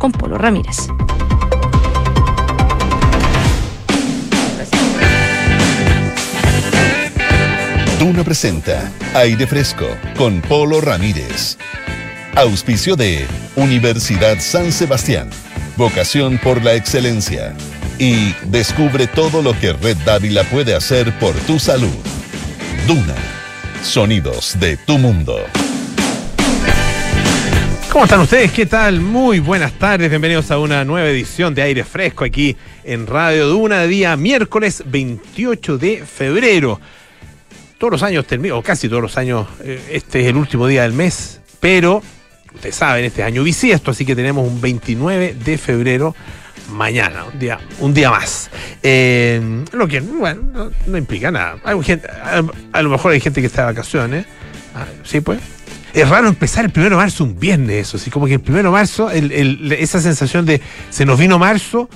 con Polo Ramírez. Duna presenta Aire Fresco con Polo Ramírez. Auspicio de Universidad San Sebastián. Vocación por la excelencia. Y descubre todo lo que Red Dávila puede hacer por tu salud. Duna. Sonidos de tu mundo. ¿Cómo están ustedes? ¿Qué tal? Muy buenas tardes. Bienvenidos a una nueva edición de Aire Fresco aquí en Radio Duna, día miércoles 28 de febrero. Todos los años termino, o casi todos los años, eh, este es el último día del mes, pero ustedes saben, este es año bisiesto, así que tenemos un 29 de febrero mañana, un día, un día más. Eh, lo que, bueno, no, implica nada. Hay gente, a, a, lo mejor hay gente que está de vacaciones. Ah, sí, pues. Es raro empezar el primero de marzo un viernes, eso. Así como que el primero de marzo, esa sensación de se nos vino marzo,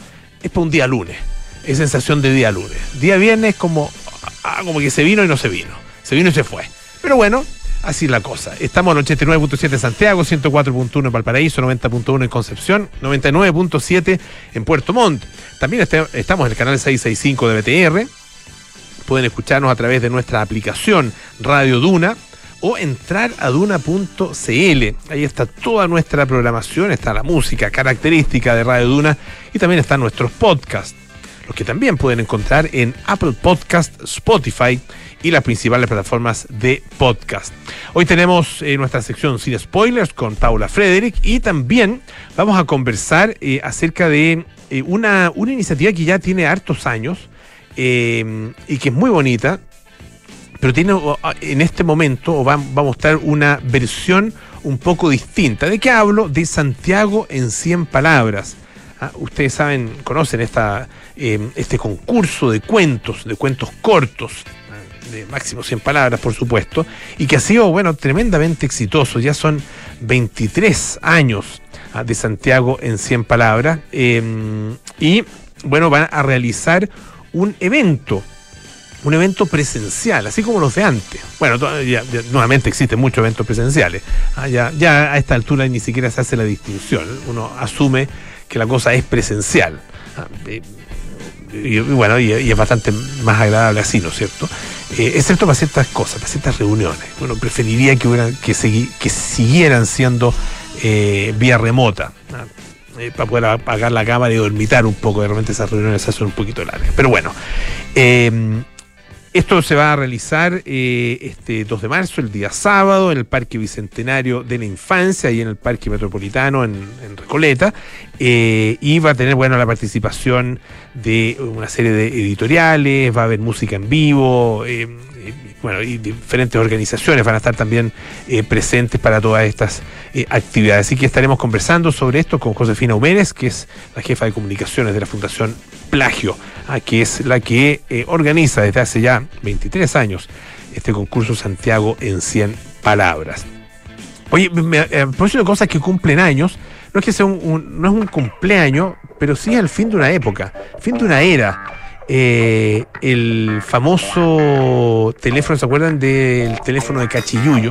es para un día lunes. Es sensación de día lunes. Día viernes, como, ah, como que se vino y no se vino. Se vino y se fue. Pero bueno, Así la cosa. Estamos en 89.7 en Santiago, 104.1 en Valparaíso, 90.1 en Concepción, 99.7 en Puerto Montt. También este, estamos en el canal 665 de BTR. Pueden escucharnos a través de nuestra aplicación Radio Duna o entrar a duna.cl. Ahí está toda nuestra programación, está la música característica de Radio Duna y también están nuestros podcasts, los que también pueden encontrar en Apple Podcast, Spotify y las principales plataformas de podcast. Hoy tenemos eh, nuestra sección sin spoilers con Paula Frederick y también vamos a conversar eh, acerca de eh, una, una, iniciativa que ya tiene hartos años y que es muy bonita, pero tiene en este momento va, va, a mostrar una versión un poco distinta. ¿De qué hablo? De Santiago en 100 palabras. ¿Ah? Ustedes saben, conocen esta, este concurso de cuentos, de cuentos cortos de máximo 100 palabras, por supuesto, y que ha sido, bueno, tremendamente exitoso. Ya son 23 años ah, de Santiago en 100 palabras. Eh, y, bueno, van a realizar un evento. Un evento presencial, así como los de antes. Bueno, nuevamente existen muchos eventos presenciales. Ah, ya, a esta altura ni siquiera se hace la distinción. Uno asume que la cosa es presencial. Ah, eh, y, bueno, y, es bastante más agradable así, ¿no es cierto? Eh, excepto para ciertas cosas, para ciertas reuniones. Bueno, preferiría que, hubieran, que, segui, que siguieran siendo eh, vía remota, eh, para poder apagar la cámara y dormitar un poco. De repente esas reuniones se hacen un poquito largas. Pero bueno, esto se va a realizar este 2 de marzo, el día sábado, en el Parque Bicentenario de la Infancia y en el Parque Metropolitano en, en Recoleta. y va a tener, bueno, la participación de una serie de editoriales, va a haber música en vivo, eh, bueno, y diferentes organizaciones van a estar también eh, presentes para todas estas eh, actividades. Así que estaremos conversando sobre esto con Josefina Humérez, que es la jefa de comunicaciones de la Fundación Plagio, ah, que es la que eh, organiza desde hace ya 23 años este concurso Santiago en 100 palabras. Oye, me, a propósito de cosas que cumplen años, no es que sea un, un, no es un cumpleaños, pero sí es el fin de una época, fin de una era. Eh, el famoso teléfono, ¿se acuerdan del teléfono de Cachiyuyo?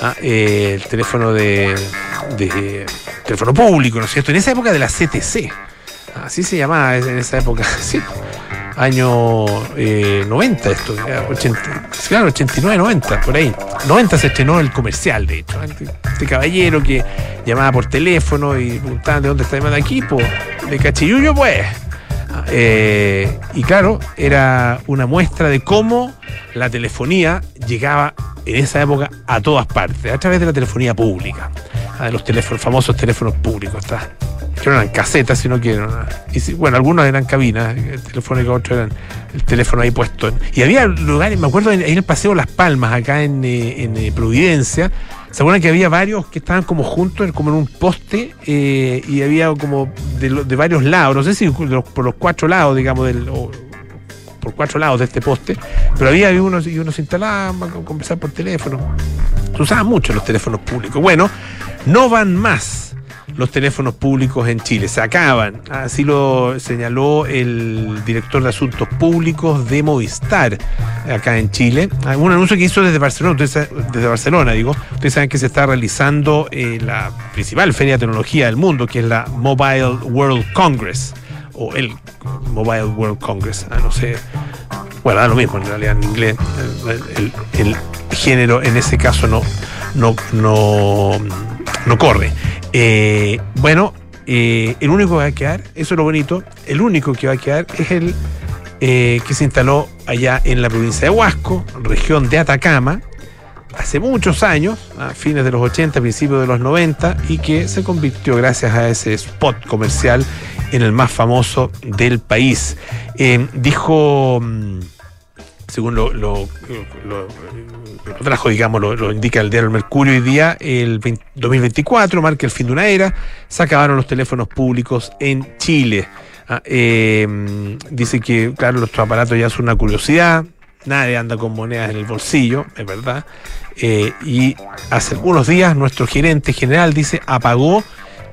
Ah, eh, el teléfono de, teléfono público, ¿no es cierto? En esa época de la CTC, así se llamaba en esa época, sí, año eh, 90 esto, 80, claro, 89, 90, por ahí. 90 se estrenó el comercial, de hecho. Este caballero que llamaba por teléfono y preguntaba de dónde está llamando aquí, pues, de Cachiyuyo, pues. Eh, y claro, era una muestra de cómo la telefonía llegaba en esa época a todas partes, a través de la telefonía pública, de los teléfonos, famosos teléfonos públicos, ¿está? que no eran casetas, sino que eran, bueno, algunos eran cabinas telefónicas, otros eran el teléfono ahí puesto. y había lugares, me acuerdo, ahí en el Paseo Las Palmas, acá en, en, en Providencia, ¿Se acuerdan que había varios que estaban como juntos, como en un poste, eh, y había como de, varios lados, no sé si por los, cuatro lados, digamos, del, o, por cuatro lados de este poste, pero había unos y unos instalaban conversar por teléfono. Se usaban mucho los teléfonos públicos. Bueno, no van más los teléfonos públicos en Chile. Se acaban, así lo señaló el director de Asuntos Públicos de Movistar acá en Chile. Un anuncio que hizo desde Barcelona, desde Barcelona, digo. Ustedes saben que se está realizando eh, la principal feria de tecnología del mundo, que es la Mobile World Congress, o el Mobile World Congress, ah, no sé. Bueno, da lo mismo en realidad en inglés. El, género en ese caso no, no, no, no corre. Eh, bueno, eh, el único que va a quedar, eso es lo bonito, el único que va a quedar es el eh, que se instaló allá en la provincia de Huasco, región de Atacama, hace muchos años, a fines de los 80, principios de los 90, y que se convirtió gracias a ese spot comercial en el más famoso del país. dijo mm, según lo, lo, trajo, digamos, lo, indica el diario El Mercurio hoy día, el 2024 marca el fin de una era, se acabaron los teléfonos públicos en Chile. Ah, em, dice que, claro, nuestros aparatos ya son una curiosidad, nadie anda con monedas en el bolsillo, es verdad. Eh, y hace algunos días nuestro gerente general dice apagó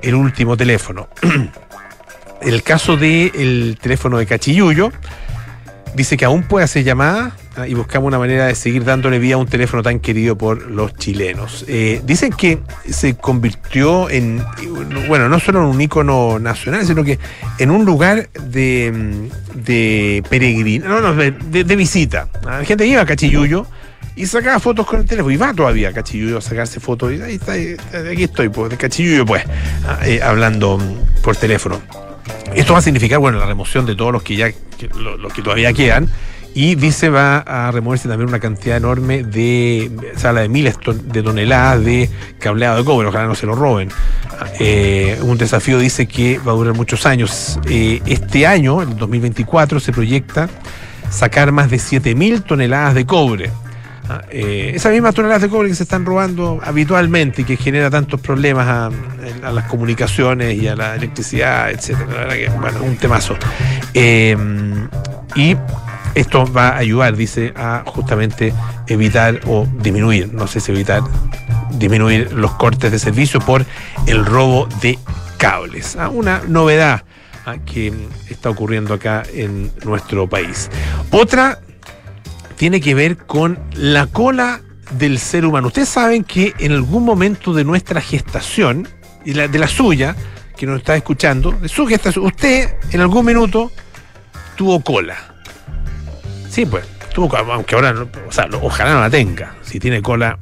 el último teléfono. el caso del teléfono de Cachiyuyo, dice que aún puede hacer llamadas ah, y buscamos una manera de seguir dándole vida a un teléfono tan querido por los chilenos. Eh, dicen que se convirtió en, bueno, no solo en un ícono nacional, sino que en un lugar de, de peregrina, no, no, de, visita. La gente iba a Cachiyuyo y sacaba fotos con el teléfono. Y va todavía a Cachiyuyo a sacarse fotos. Y ahí está, aquí estoy, pues, de Cachiyuyo, pues, ah, eh, hablando mm, por teléfono. Esto va a significar, bueno, la remoción de todos los que ya, los, que todavía quedan. Y dice va a removerse también una cantidad enorme de, sala de miles de toneladas de cableado de cobre, ojalá no se lo roben. Eh, un desafío dice que va a durar muchos años. Eh, este año, el 2024, se proyecta sacar más de 7.000 toneladas de cobre. Ah, eh, esas mismas toneladas de cobre que se están robando habitualmente y que genera tantos problemas a, las comunicaciones y a la electricidad, etcétera. La verdad que, bueno, un temazo. Eh, y esto va a ayudar, dice, a justamente evitar o disminuir, no sé si evitar, disminuir los cortes de servicio por el robo de cables. Ah, una novedad ah, que está ocurriendo acá en nuestro país. Otra tiene que ver con la cola del ser humano. Ustedes saben que en algún momento de nuestra gestación, y de la suya, que nos está escuchando, de su gestación, usted en algún minuto tuvo cola. Sí, pues, tuvo cola, aunque ahora, o sea, ojalá no la tenga. Si tiene cola,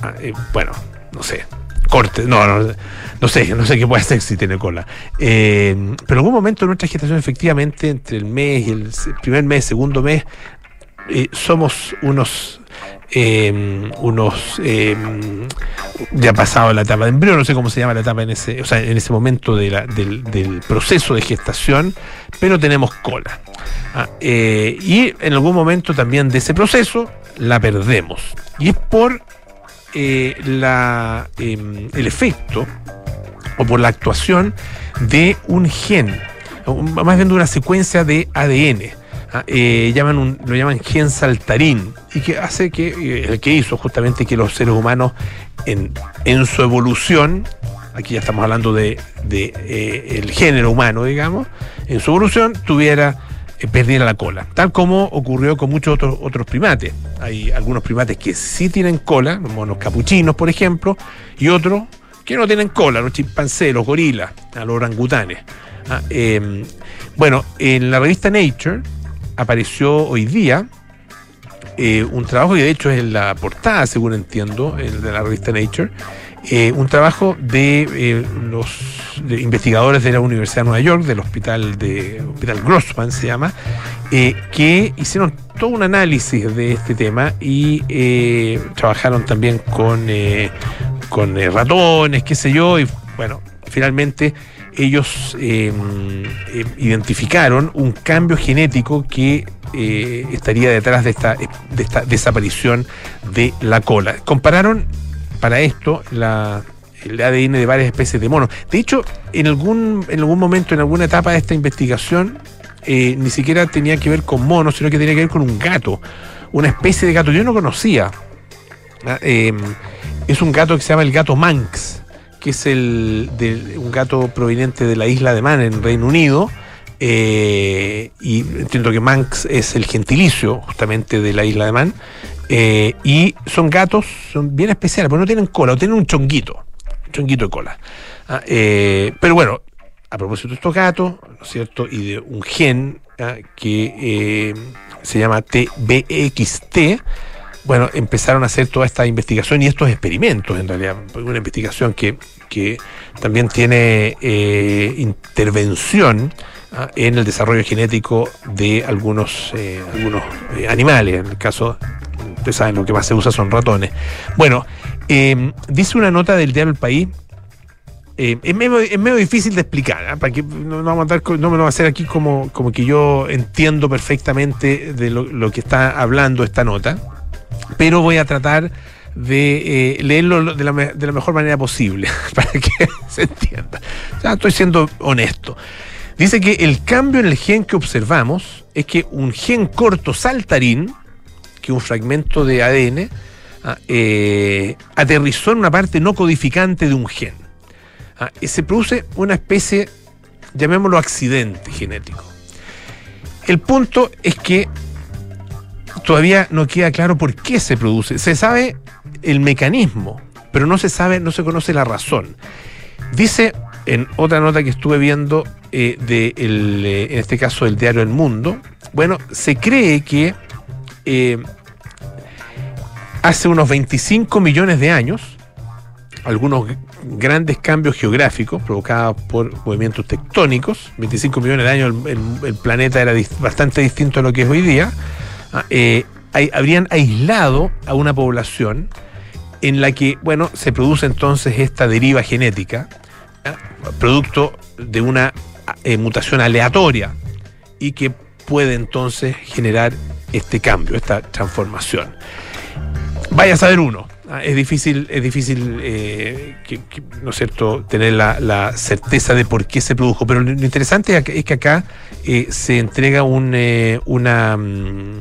ah, eh, bueno, no sé, corte, no, no, no sé, no sé qué puede hacer si tiene cola. Eh, pero en algún momento de nuestra gestación, efectivamente, entre el mes y el primer mes, segundo mes, eh, somos unos em, unos em, ya pasado la etapa de embrión, no sé cómo se llama la etapa en ese, en ese momento de del, del, proceso de gestación, pero tenemos cola. Ah, eh, y en algún momento también de ese proceso la perdemos. Y es por eh, la, em, el efecto o por la actuación de un gen, más bien de una secuencia de ADN eh, llaman lo llaman gen saltarín y que hace que, eh, el que hizo justamente que los seres humanos en, en su evolución, aquí ya estamos hablando de, de eh, el género humano, digamos, en su evolución tuviera perdiera la cola, tal como ocurrió con muchos otros, otros primates. Hay algunos primates que sí tienen cola, los monos capuchinos, por ejemplo, y otros que no tienen cola, los chimpancés, los gorilas, los orangutanes. Ah, bueno, en la revista Nature apareció hoy día eh, un trabajo, y de hecho es en la portada, según entiendo, de la revista Nature, eh, un trabajo de eh, los investigadores de la Universidad de Nueva York, del hospital de Hospital Grossman se llama, que hicieron todo un análisis de este tema y trabajaron también con, con ratones, qué sé yo, y bueno, finalmente ellos em, em, identificaron un cambio genético que eh, estaría detrás de esta, de esta desaparición de la cola. Compararon para esto la, el ADN de varias especies de monos. De hecho, en algún, en algún momento, en alguna etapa de esta investigación, eh, ni siquiera tenía que ver con monos, sino que tenía que ver con un gato, una especie de gato. Yo no conocía. Ah, em, es un gato que se llama el gato Manx que es el de un gato proveniente de la isla de Man en Reino Unido. Eh, y entiendo que Manx es el gentilicio justamente de la isla de Man. Eh, y son gatos, son bien especiales, porque no tienen cola, tienen un chonguito, un chonguito de cola. Ah, eh, pero bueno, a propósito de estos gatos, ¿no es cierto? Y de un gen ah, que se llama TBXT, bueno, empezaron a hacer toda esta investigación y estos experimentos, en realidad, una investigación que, que también tiene eh, intervención ¿ah? en el desarrollo genético de algunos, eh, algunos eh, animales. En el caso, ustedes saben, lo que más se usa son ratones. Bueno, dice una nota del diario El País. es, medio, difícil de explicar, ¿ah? para que no, no, a no, me lo va a hacer aquí como, como que yo entiendo perfectamente de lo, lo que está hablando esta nota pero voy a tratar de eh, leerlo de la, mejor manera posible para que se entienda. estoy siendo honesto. Dice que el cambio en el gen que observamos es que un gen corto saltarín, que es un fragmento de ADN, ah, eh, aterrizó en una parte no codificante de un gen. Ah, y se produce una especie, llamémoslo accidente genético. El punto es que todavía no queda claro por qué se produce. Se sabe el mecanismo, pero no se sabe, no se conoce la razón. Dice en otra nota que estuve viendo eh, de eh, en este caso del diario El Mundo, bueno, se cree que eh, hace unos 25 millones de años, algunos grandes cambios geográficos provocados por movimientos tectónicos, 25 millones de años el planeta era bastante distinto a lo que es hoy día, Ah, habrían aislado a una población en la que, bueno, se produce entonces esta deriva genética, producto de una eh, mutación aleatoria y que puede entonces generar este cambio, esta transformación. Vaya a saber uno. ¿ah? Es difícil, es difícil eh, ¿no es cierto?, tener la, certeza de por qué se produjo. Pero lo interesante es que acá se entrega un, una mm,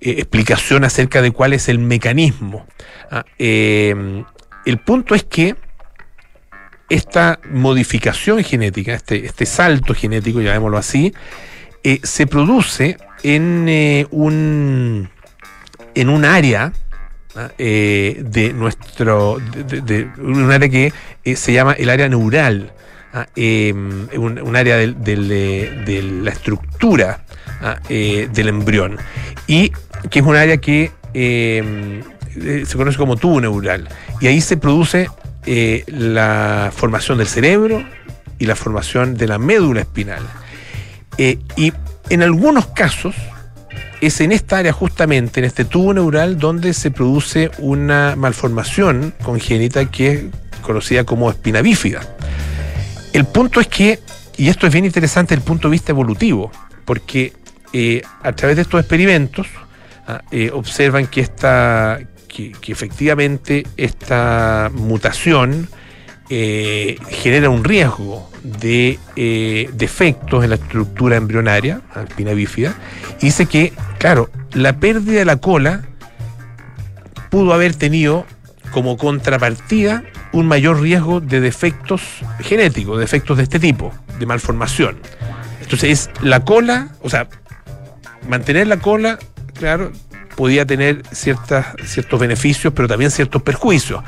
eh, explicación acerca de cuál es el mecanismo. Ah, eh, el punto es que esta modificación genética, este, este salto genético, llamémoslo así, eh, se produce en un en un área ah, de nuestro de, un área que se llama el área neural ah, un, área de, la estructura del embrión y que es un área que eh, eh, se conoce como tubo neural. Y ahí se produce eh, la formación del cerebro y la formación de la médula espinal. y en algunos casos es en esta área justamente, en este tubo neural, donde se produce una malformación congénita que es conocida como espina bífida. El punto es que, y esto es bien interesante desde el punto de vista evolutivo, porque a través de estos experimentos, Ah, eh, observan que, esta, que, efectivamente esta mutación eh, genera un riesgo de eh, defectos en la estructura embrionaria, alpina bífida, y dice que, claro, la pérdida de la cola pudo haber tenido como contrapartida un mayor riesgo de defectos genéticos, defectos de este tipo, de malformación. Entonces es la cola, o sea, mantener la cola claro, podía tener ciertas, ciertos beneficios, pero también ciertos perjuicios.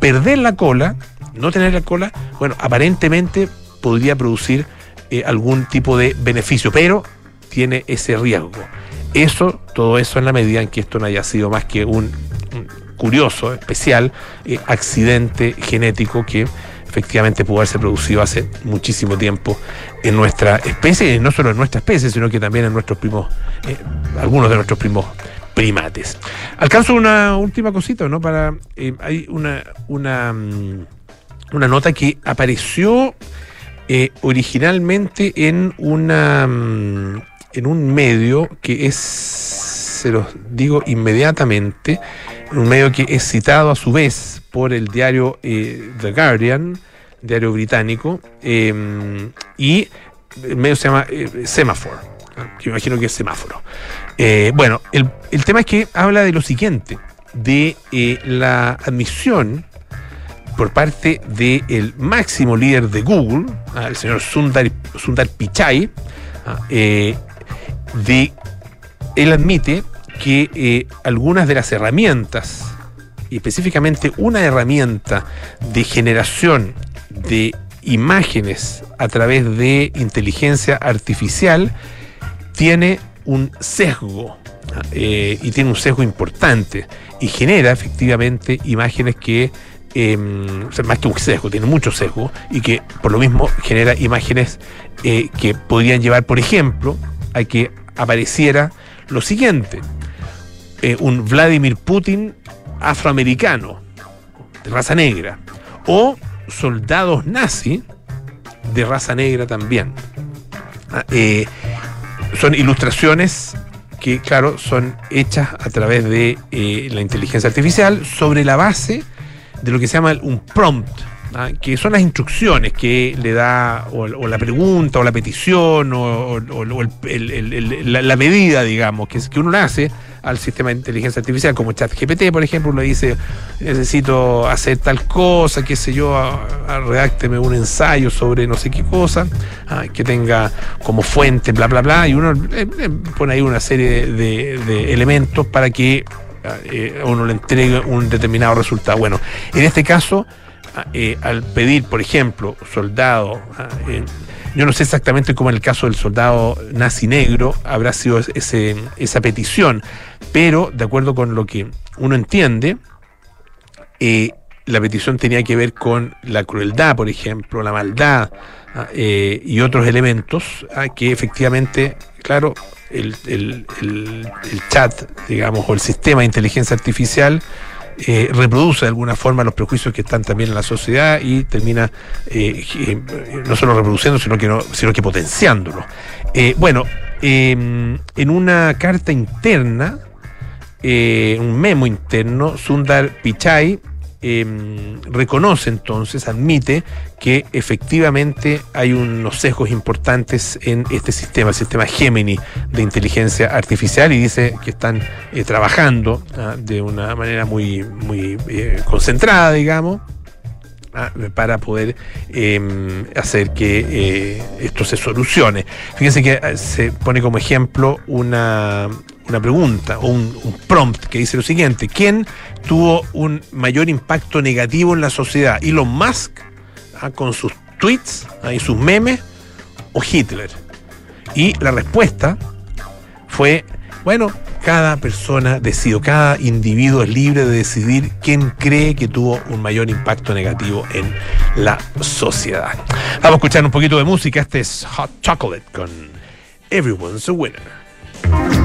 Perder la cola, no tener la cola, bueno, aparentemente podría producir eh, algún tipo de beneficio, pero tiene ese riesgo. Eso, todo eso en la medida en que esto no haya sido más que un, curioso, especial eh, accidente genético que efectivamente pudo haberse producido hace muchísimo tiempo en nuestra especie, y no solo en nuestra especie, sino que también en nuestros primos, eh, algunos de nuestros primos primates. Alcanzo una última cosita, ¿no? Para eh, hay una una mm, una nota que apareció eh, originalmente en una mm, en un medio que es se los digo inmediatamente, un medio que es citado a su vez por el diario The Guardian, diario británico, y el medio se llama Semaphore, que imagino que es semáforo. Eh, bueno, el, tema es que habla de lo siguiente, de eh, la admisión por parte del máximo líder de Google, ah, el señor Sundar, Sundar Pichai, ah, eh, de, él admite que eh, algunas de las herramientas, y específicamente una herramienta de generación de imágenes a través de inteligencia artificial, tiene un sesgo eh, y tiene un sesgo importante y genera efectivamente imágenes que eh, más que un sesgo, tiene mucho sesgo y que por lo mismo genera imágenes eh, que podrían llevar, por ejemplo, a que apareciera lo siguiente, eh, un Vladimir Putin afroamericano, de raza negra, o soldados nazis de raza negra también. Ah, eh, son ilustraciones que, claro, son hechas a través de eh, la inteligencia artificial sobre la base de lo que se llama un prompt, ¿ah? que son las instrucciones que le da, o, la pregunta, o la petición, o, el- la, la medida, digamos, que, que uno le hace al sistema de inteligencia artificial, como ChatGPT, por ejemplo, uno dice, necesito hacer tal cosa, qué sé yo, a- a- redácteme un ensayo sobre no sé qué cosa, ah, que tenga como fuente, bla, bla, bla, y uno eh, eh, pone ahí una serie de, de elementos para que ah, eh, uno le entregue un determinado resultado. Bueno, en este caso, eh, al pedir, por ejemplo, soldado, ah, yo no sé exactamente cómo en el caso del soldado nazi negro habrá sido ese, esa petición, pero de acuerdo con lo que uno entiende, eh, la petición tenía que ver con la crueldad, por ejemplo, la maldad ah, eh, y otros elementos ah, que efectivamente, claro, el, el- el- el chat, digamos, o el sistema de inteligencia artificial eh, reproduce de alguna forma los prejuicios que están también en la sociedad y termina eh, eh, no solo reproduciendo, sino que, no, sino que potenciándolo. Bueno, eh, en una carta interna, un memo interno, Sundar Pichai eh, reconoce entonces, admite que efectivamente hay unos sesgos importantes en este sistema, el sistema Gemini de inteligencia artificial, y dice que están eh, trabajando ah, de una manera muy, muy eh, concentrada, digamos, ah, para poder eh, hacer que eh, esto se solucione. Fíjense que eh, se pone como ejemplo una, una pregunta o un, prompt que dice lo siguiente: ¿Quién tuvo un mayor impacto negativo en la sociedad? ¿Elon Musk ah, con sus tweets ah, y sus memes o Hitler? Y la respuesta fue, bueno, cada persona decide, cada individuo es libre de decidir quién cree que tuvo un mayor impacto negativo en la sociedad. Vamos a escuchar un poquito de música. Este es Hot Chocolate con Everyone's a Winner.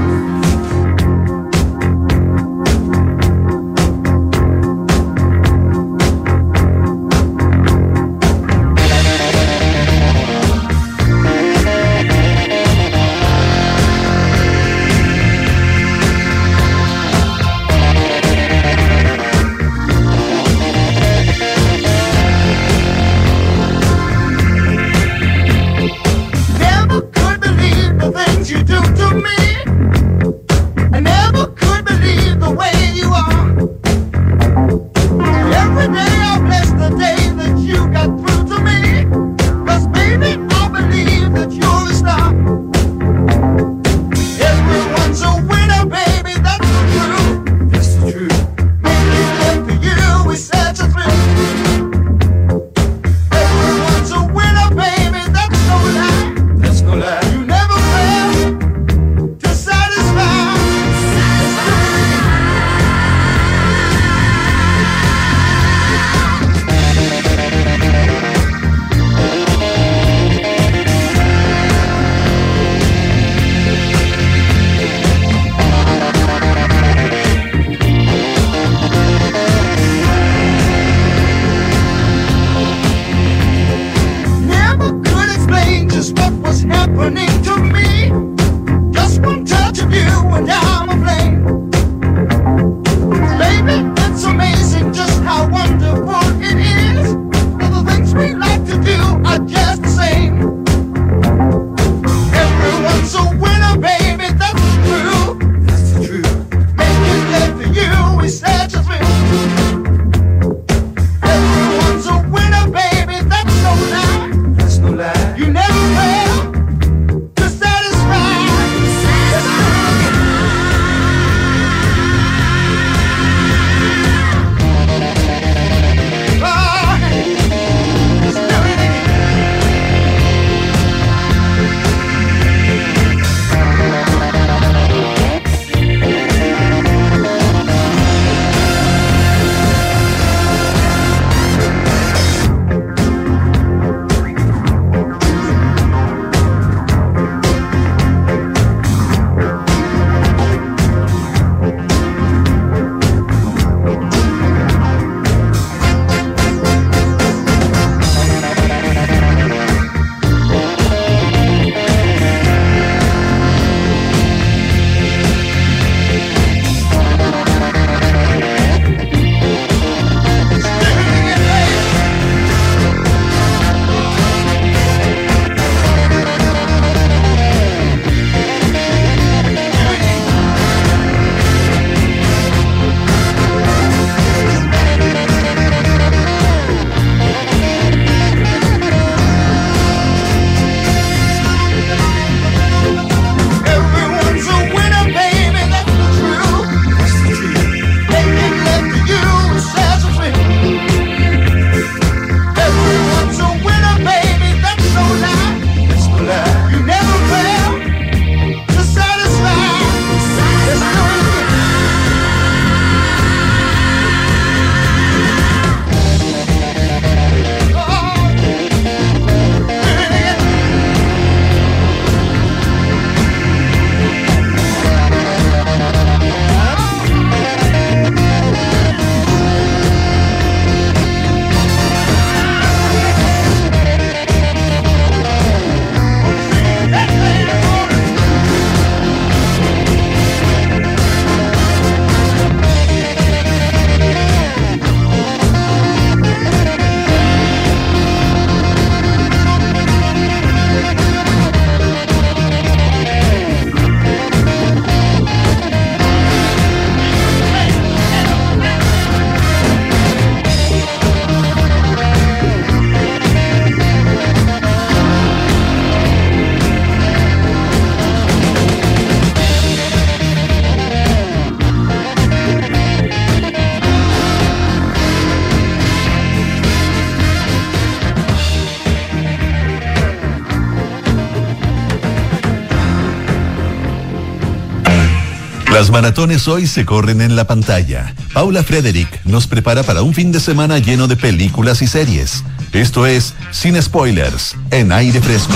Las maratones hoy se corren en la pantalla. Paula Frederick nos prepara para un fin de semana lleno de películas y series. Esto es Sin Spoilers, en aire fresco.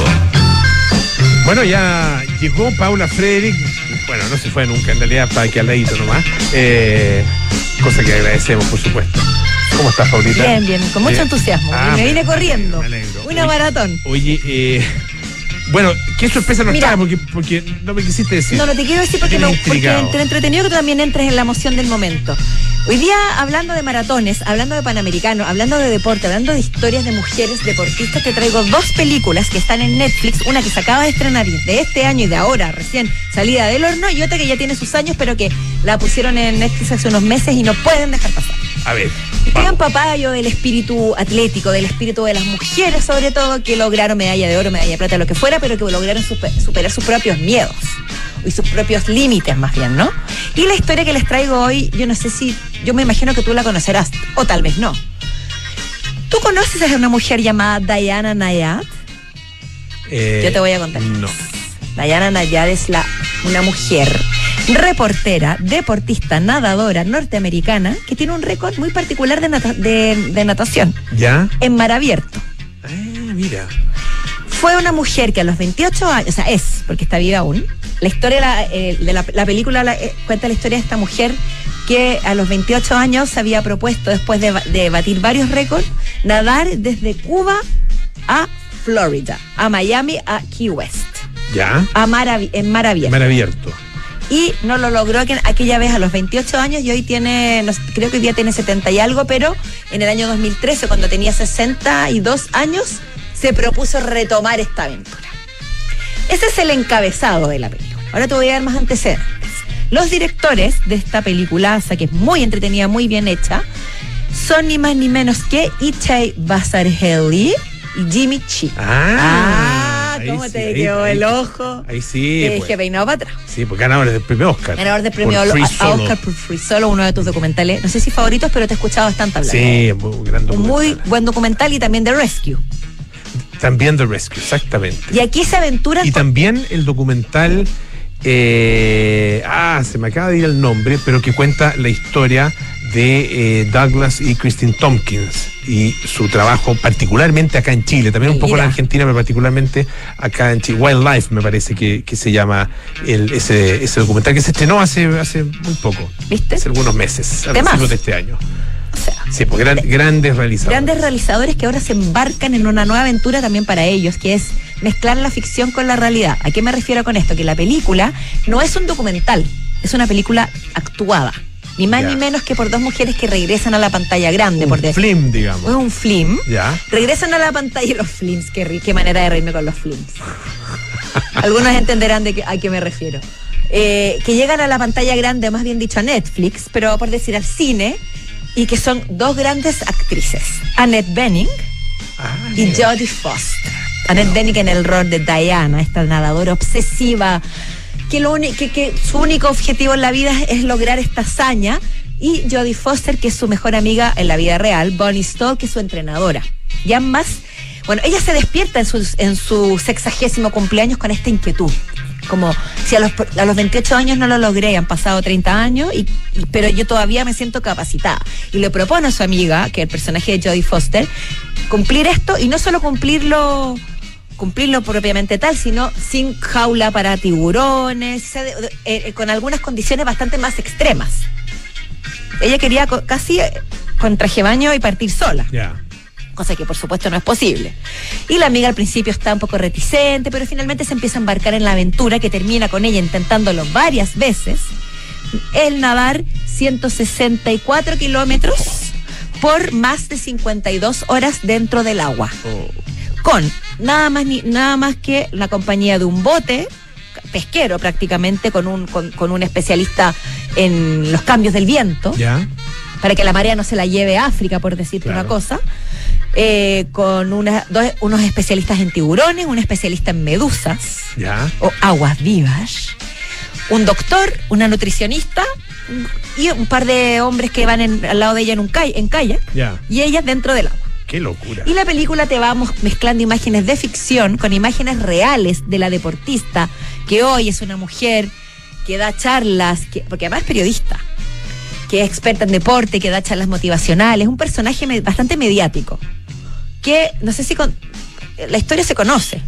Bueno, ya llegó Paula Frederick. Bueno, no se fue nunca, en realidad, para que al ladito nomás. Eh, cosa que agradecemos, por supuesto. ¿Cómo estás, Paulita? Bien, bien, con mucho Bien. entusiasmo. Ah, me vine corriendo. me alegro. Una Oye, maratón. Oye, eh, bueno, qué sorpresa nos trae, porque, porque no me quisiste decir. No, no te quiero decir porque, no, entre entretenido que tú también entres en la emoción del momento. Hoy día, hablando de maratones, hablando de Panamericano, hablando de deporte, hablando de historias de mujeres deportistas, te traigo dos películas que están en Netflix, una que se acaba de estrenar de este año y de ahora, recién salida del horno, y otra que ya tiene sus años, pero que la pusieron en Netflix hace unos meses y no pueden dejar pasar. A ver. Estoy vamos. empapada yo del espíritu atlético, del espíritu de las mujeres, sobre todo, que lograron medalla de oro, medalla de plata, lo que fuera, pero que lograron supe- superar sus propios miedos y sus propios límites, más bien, ¿no? Y la historia que les traigo hoy, yo no sé si, yo me imagino que tú la conocerás, o tal vez no. ¿Tú conoces a una mujer llamada Diana Nayad? Eh, Yo te voy a contar. No. Diana Nayad es la, una mujer reportera, deportista, nadadora norteamericana que tiene un récord muy particular de, nata- de- de natación ¿Ya? en mar abierto. Ah, mira. Fue una mujer que a los 28 años, o sea, es, porque está viva aún. La historia la- eh, de la, la película la- eh, cuenta la historia de esta mujer que a los 28 años se había propuesto, después de, ba- de batir varios récords, nadar desde Cuba a Florida, a Miami, a Key West, ¿Ya? a mar, en mar abierto. Mar abierto. Y no lo logró que- aquella vez a los 28 años y hoy tiene, creo que hoy día tiene 70 y algo, pero en el año 2013, cuando tenía 62 años, se propuso retomar esta aventura. Ese es el encabezado de la película. Ahora te voy a dar más antecedentes. Los directores de esta peliculaza, que es muy entretenida, muy bien hecha, son ni más ni menos que Ichai Basarhelyi y Jimmy Chi. Ah, ahí ¿cómo sí, te ahí- quedó ahí- el ojo? Ahí sí. Te pues. dije peinado para atrás. Sí, pues ganadores del premio Oscar. Ganador de premio a. Oscar por Free Solo, uno de tus documentales. No sé si favoritos, pero te he escuchado bastante hablar. Sí, muy gran Un muy documental. buen documental y también de Rescue. También The Rescue, exactamente. Y aquí se aventura Y también el documental, eh, ah, se me acaba de ir el nombre, pero que cuenta la historia de eh, Douglas y Christine Tompkins y su trabajo particularmente acá en Chile, también un poco en. Argentina, pero particularmente acá en Chile. Wildlife me parece que, que se llama el- ese, ese documental que se estrenó hace, hace muy poco, ¿Viste? hace algunos meses, a principios de este año. O sea, Sí, pues gran- grandes realizadores. grandes realizadores que ahora se embarcan en una nueva aventura también para ellos, que es mezclar la ficción con la realidad. ¿A qué me refiero con esto? Que la película no es un documental, es una película actuada. Ni más ni menos que por dos mujeres que regresan a la pantalla grande, por un decir. film, digamos. Es un film. Ya. Regresan a la pantalla los films, qué, qué manera de reírme con los films. Algunos entenderán de qué- a qué me refiero. Eh, que llegan a la pantalla grande, más bien dicho a Netflix, pero por decir al cine, y que son dos grandes actrices, Annette Bening Ah, y. Jodie Foster. Annette Bening en el rol de Diana, esta nadadora obsesiva, que, su único objetivo en la vida es lograr esta hazaña, y Jodie Foster, que es su mejor amiga en la vida real, Bonnie Stoll, que es su entrenadora. Y ambas, bueno, ella se despierta en su, en su sexagésimo cumpleaños con esta inquietud. Como si a los, a los 28 años no lo logré, han pasado 30 años, y- pero yo todavía me siento capacitada. Y le propone a su amiga, que es el personaje de Jodie Foster, cumplir esto y no solo cumplirlo cumplirlo propiamente tal, sino sin jaula para tiburones, de- eh, con algunas condiciones bastante más extremas. Ella quería casi eh, con traje baño y partir sola cosa que por supuesto no es posible. Y la amiga al principio está un poco reticente, pero finalmente se empieza a embarcar en la aventura que termina con ella intentándolo varias veces, el nadar 164 kilómetros por más de 52 horas dentro del agua, Oh. Con nada más, ni, nada más que la compañía de un bote pesquero prácticamente con un, con, con un especialista en los cambios del viento Ya. para que la marea no se la lleve a África, por decirte Claro. una cosa, eh, con una- dos- unos especialistas en tiburones, un especialista en medusas o aguas vivas, un doctor, una nutricionista y un par de hombres que van en- al lado de ella en un kay- en kayak Ya. y ella dentro del agua. Qué locura. Y la película te va mezclando imágenes de ficción con imágenes reales de la deportista, que hoy es una mujer que da charlas, que, porque además es periodista, que es experta en deporte, que da charlas motivacionales, un personaje bastante mediático, que no sé si con, la historia se conoce.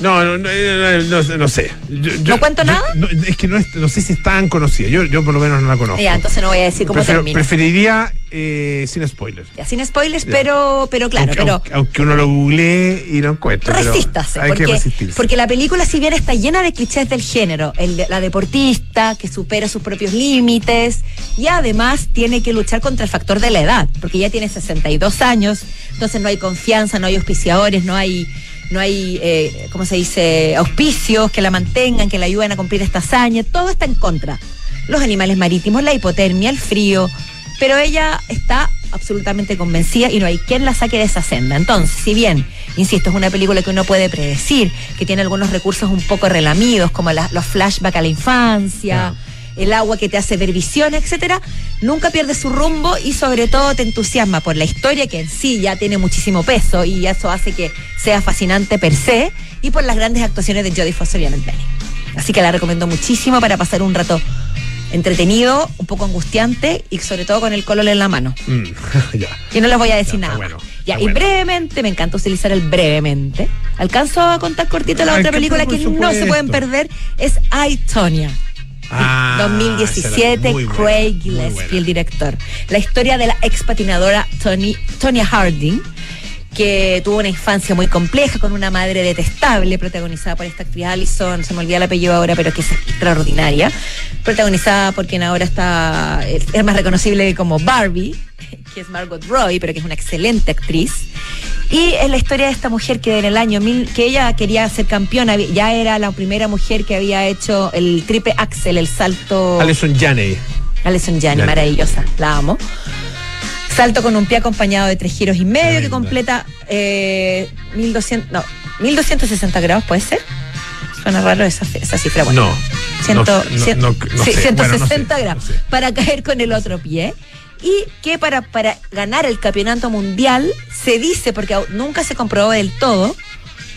No, no, no, no, no- no sé. Yo- yo- ¿No cuento yo- nada? no, es que no, es- no sé si es tan conocida. Yo, yo por lo menos no la conozco. Ya, entonces no voy a decir cómo Prefiero- termina. preferiría eh, sin spoilers. Ya, sin spoilers, Ya. pero, pero claro, aunque, pero aunque- aunque uno lo googlee y lo encuentre. resístase, Hay porque, que resistirse. porque la película si bien está llena de clichés del género, el la deportista que supera sus propios límites y además tiene que luchar contra el factor de la edad, porque ya tiene 62 años, entonces no hay confianza, no hay auspiciadores, no hay no hay, eh, ¿cómo se dice?, auspicios que la mantengan, que la ayuden a cumplir esta hazaña, todo está en contra. Los animales marítimos, la hipotermia, el frío, pero ella está absolutamente convencida y no hay quien la saque de esa senda. Entonces, si bien, insisto, es una película que uno puede predecir, que tiene algunos recursos un poco relamidos, como los flashbacks a la infancia, el agua que te hace ver visión, etcétera, nunca pierde su rumbo y sobre todo te entusiasma por la historia que en sí ya tiene muchísimo peso y eso hace que sea fascinante per se y por las grandes actuaciones de Jodie Foster y Annette Bening. Así que la recomiendo muchísimo para pasar un rato entretenido, un poco angustiante y sobre todo con el color en la mano. Mm, ya. Y no les voy a decir Ya, nada. bueno, ya, y bueno. brevemente, me encanta utilizar el brevemente. Alcanzo a contar cortito la Ay, otra película que no se pueden perder, es I, Tonya. Ah, 2017, muy buena, Craig Gillespie, el director. La historia de la ex patinadora Tony, Tonya Harding, que tuvo una infancia muy compleja con una madre detestable, protagonizada por esta actriz Allison, se me olvida el apellido ahora, pero que es extraordinaria. Protagonizada por quien ahora está, es es más reconocible como Barbie, que es Margot Roy, pero que es una excelente actriz. Y es la historia de esta mujer que en el año mil, que ella quería ser campeona, ya era la primera mujer que había hecho el triple axel, el salto. Alison Janney. Alison Janney, maravillosa, la amo. Salto con un pie acompañado de tres giros y medio que completa eh, 1200, no, 1260 grados, ¿puede ser? Suena raro esa, esa cifra. Bueno, No. No, no, cien- no- no sí, sé. 160 Bueno, no sé, grados sé. para caer con el otro pie. Y que para, para ganar el campeonato mundial se dice, porque nunca se comprobó del todo,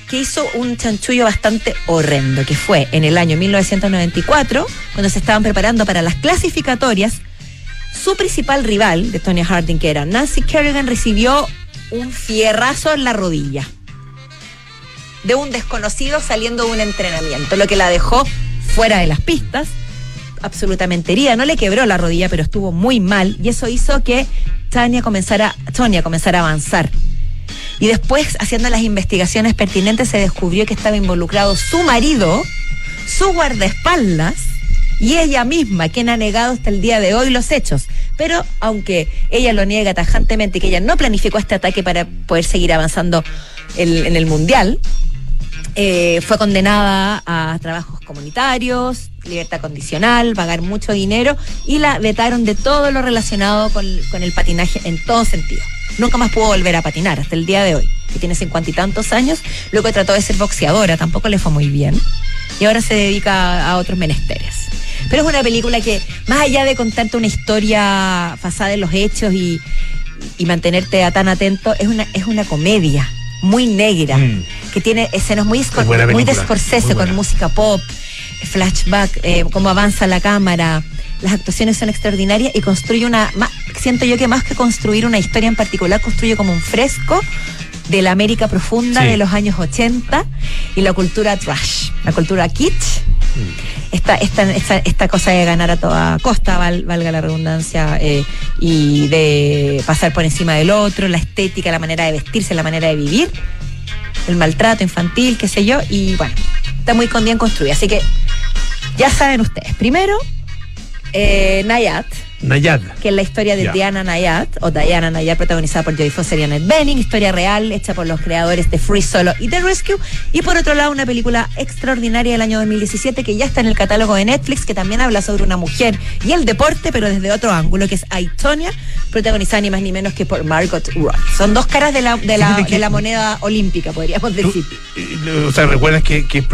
que hizo un chanchullo bastante horrendo, que fue en el año 1994, cuando se estaban preparando para las clasificatorias, su principal rival de Tonya Harding, que era Nancy Kerrigan, recibió un fierrazo en la rodilla de un desconocido saliendo de un entrenamiento, lo que la dejó fuera de las pistas, absolutamente herida. No le quebró la rodilla, pero estuvo muy mal y eso hizo que Tania comenzara, Tonya comenzara a avanzar. Y después, haciendo las investigaciones pertinentes, se descubrió que estaba involucrado su marido, su guardaespaldas y ella misma, quien ha negado hasta el día de hoy los hechos. Pero aunque ella lo niega tajantemente que ella no planificó este ataque para poder seguir avanzando en el Mundial, eh, fue condenada a trabajos comunitarios, libertad condicional, pagar mucho dinero y la vetaron de todo lo relacionado con, el patinaje en todo sentido. Nunca más pudo volver a patinar hasta el día de hoy, que tiene cincuenta y tantos años. Luego trató de ser boxeadora, tampoco le fue muy bien. Y ahora se dedica a otros menesteres. Pero es una película que, más allá de contarte una historia basada en los hechos y, y mantenerte tan atento, es una, es una comedia muy negra, Mm. que tiene escenas muy, muy de película, Scorsese, muy con música pop, flashback, eh, cómo avanza la cámara. Las actuaciones son extraordinarias y construye una. siento yo que más que construir una historia en particular, construye como un fresco de la América profunda Sí. de los años 80 y la cultura trash, la cultura kitsch. Esta, esta, esta, esta cosa de ganar a toda costa, val- valga la redundancia, eh, y de pasar por encima del otro, la estética, la manera de vestirse, la manera de vivir, el maltrato infantil, qué sé yo, y bueno, está muy con bien construida. Así que ya saben ustedes. Primero, eh, Nayat, Nayad. que es la historia de. Diana Nayat, o Diana Nayat, protagonizada por Jodie Foster y Annette Bening, historia real hecha por los creadores de Free Solo y The Rescue, y por otro lado una película extraordinaria del año 2017 que ya está en el catálogo de Netflix, que también habla sobre una mujer y el deporte, pero desde otro ángulo, que es Aitonia, protagonizada ni más ni menos que por Margot Robbie. Son dos caras de la, de la, Fíjate que- de la moneda olímpica, podríamos decir. eh, o sea, recuerdas que, que es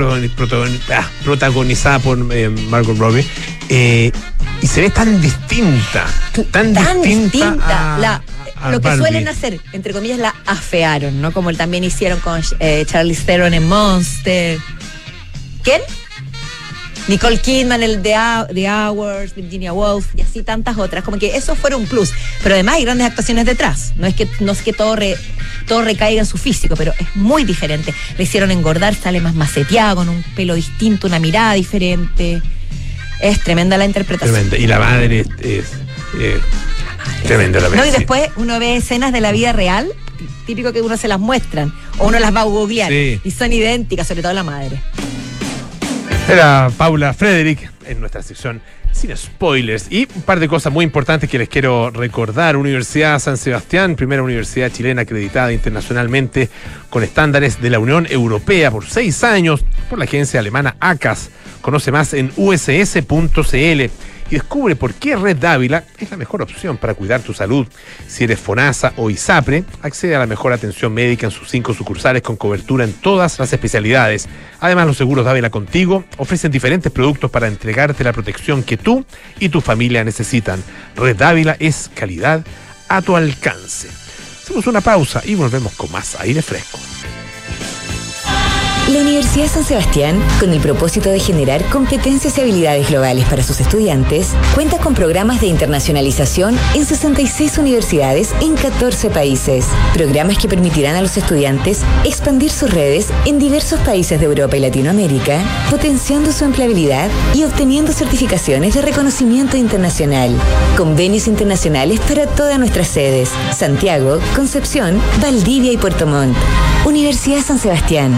ah, protagonizada por eh, Margot Robbie eh, y se ve tan distinta, tan, tan distinta, distinta. a- La- a lo que Barbie. suelen hacer, entre comillas, la afearon, ¿no? Como también hicieron con eh, Charlize Theron en Monster. ¿Quién? Nicole Kidman, el The, The Hours, Virginia Woolf y así tantas otras. Como que eso fuera un plus. Pero además hay grandes actuaciones detrás. No es que, no es que todo, todo recaiga en su físico, pero es muy diferente. Le hicieron engordar, sale más maceteado, con un pelo distinto, una mirada diferente. Es tremenda la interpretación. Tremenda. Y la madre es, tremenda la No, y después uno ve escenas de la vida real, típico que uno se las muestran, o uno las va a googlear, y son idénticas, sobre todo la madre. Era Paula Frederick en nuestra sección sin spoilers. Y un par de cosas muy importantes que les quiero recordar. Universidad San Sebastián, primera universidad chilena acreditada internacionalmente con estándares de la Unión Europea por seis años por la agencia alemana ACAS. Conoce más en uss.cl y descubre por qué Red Dávila es la mejor opción para cuidar tu salud. Si eres FONASA o ISAPRE, accede a la mejor atención médica en sus cinco sucursales con cobertura en todas las especialidades. Además, los seguros Dávila Contigo ofrecen diferentes productos para entregarte la protección que tú y tu familia necesitan. Red Dávila es calidad a tu alcance. Hacemos una pausa y volvemos con más aire fresco. La Universidad San Sebastián, con el propósito de generar competencias y habilidades globales para sus estudiantes, cuenta con programas de internacionalización en 66 universidades en 14 países. Programas que permitirán a los estudiantes expandir sus redes en diversos países de Europa y Latinoamérica, potenciando su empleabilidad y obteniendo certificaciones de reconocimiento internacional. Convenios internacionales para todas nuestras sedes: Santiago, Concepción, Valdivia y Puerto Montt. Universidad San Sebastián.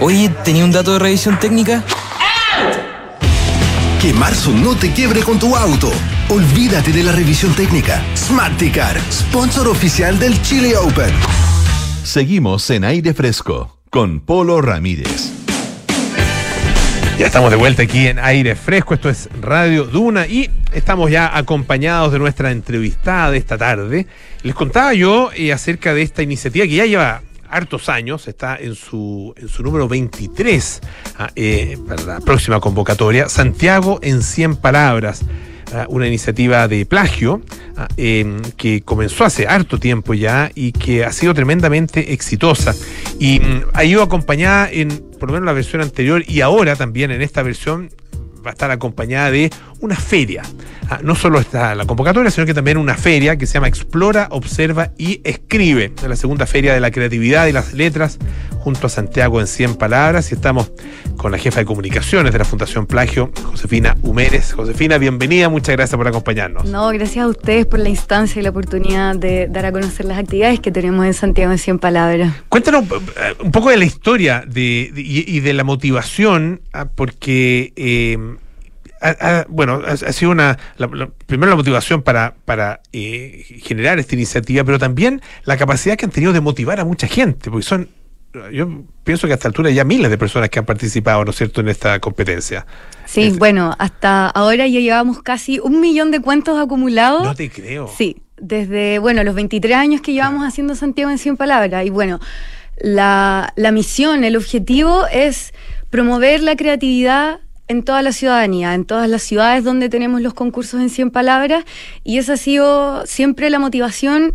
Oye, ¿tenía un dato de revisión técnica? Que marzo no te quiebre con tu auto. Olvídate de la revisión técnica. Smarticar, sponsor oficial del Chile Open. Seguimos en aire fresco con Polo Ramírez. Ya estamos de vuelta aquí en aire fresco. Esto es Radio Duna y estamos ya acompañados de nuestra entrevistada de esta tarde. Les contaba yo eh, acerca de esta iniciativa que ya lleva hartos años, está en su, en su número 23 ah, eh, para la próxima convocatoria, Santiago en 100 palabras, ah, una iniciativa de plagio ah, em, que comenzó hace harto tiempo ya y que ha sido tremendamente exitosa. Y mm, ha ido acompañada en por lo menos la versión anterior y ahora también en esta versión va a estar acompañada de una feria. Ah, no solo está la convocatoria, sino que también una feria que se llama Explora, Observa y Escribe. la segunda feria de la creatividad y las letras, junto a Santiago en 100 palabras. Y estamos con la jefa de comunicaciones de la Fundación Plagio, Josefina Humérez. Josefina, bienvenida, muchas gracias por acompañarnos. No, gracias a ustedes por la instancia y la oportunidad de dar a conocer las actividades que tenemos en Santiago en 100 palabras. Cuéntanos eh, un poco de la historia de, y, de la motivación, ah, porque... Eh, bueno, ha, sido una, primero la motivación para, para eh, generar esta iniciativa, pero también la capacidad que han tenido de motivar a mucha gente, porque son, yo pienso que a esta altura ya miles de personas que han participado, ¿no es cierto?, en esta competencia. Sí, bueno, hasta ahora ya llevamos casi un millón de cuentos acumulados. No te creo. Sí, desde, bueno, los 23 años que llevamos haciendo Santiago en 100 palabras. Y bueno, la, la misión, el objetivo es promover la creatividad en toda la ciudadanía, en todas las ciudades donde tenemos los concursos en 100 palabras, y esa ha sido siempre la motivación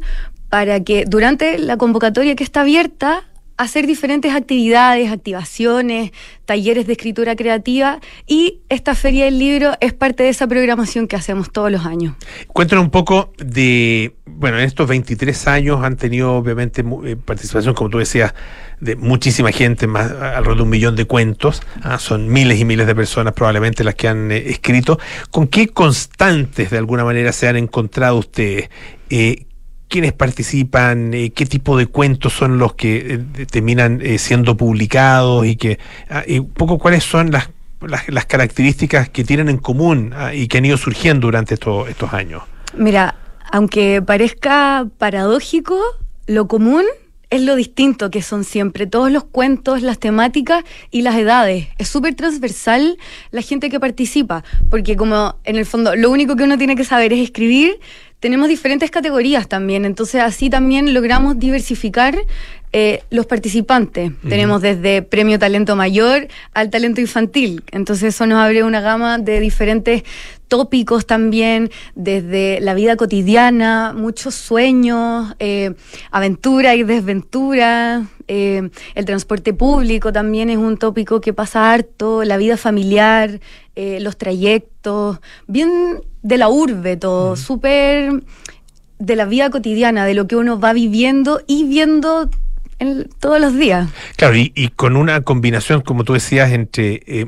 para que durante la convocatoria que está abierta, hacer diferentes actividades, activaciones, talleres de escritura creativa y esta feria del libro es parte de esa programación que hacemos todos los años. Cuéntanos un poco de, bueno, en estos 23 años han tenido obviamente eh, participación, como tú decías, de muchísima gente, más alrededor de un millón de cuentos, ah, son miles y miles de personas probablemente las que han eh, escrito. ¿Con qué constantes de alguna manera se han encontrado ustedes? Eh, quiénes participan, eh, qué tipo de cuentos son los que eh, terminan eh, siendo publicados y que ah, un poco cuáles son las, las, características que tienen en común ah, y que han ido surgiendo durante estos, estos años. Mira, aunque parezca paradójico, lo común es lo distinto que son siempre. Todos los cuentos, las temáticas y las edades. Es súper transversal la gente que participa, porque como en el fondo lo único que uno tiene que saber es escribir, tenemos diferentes categorías también, entonces así también logramos diversificar eh, los participantes. Tenemos desde premio talento mayor al talento infantil, entonces eso nos abre una gama de diferentes tópicos también, desde la vida cotidiana, muchos sueños, eh, aventura y desventura, eh, el transporte público también es un tópico que pasa harto, la vida familiar, eh, los trayectos, bien de la urbe todo, súper de la vida cotidiana, de lo que uno va viviendo y viendo todos los días. Claro, y, y, con una combinación, como tú decías, entre eh,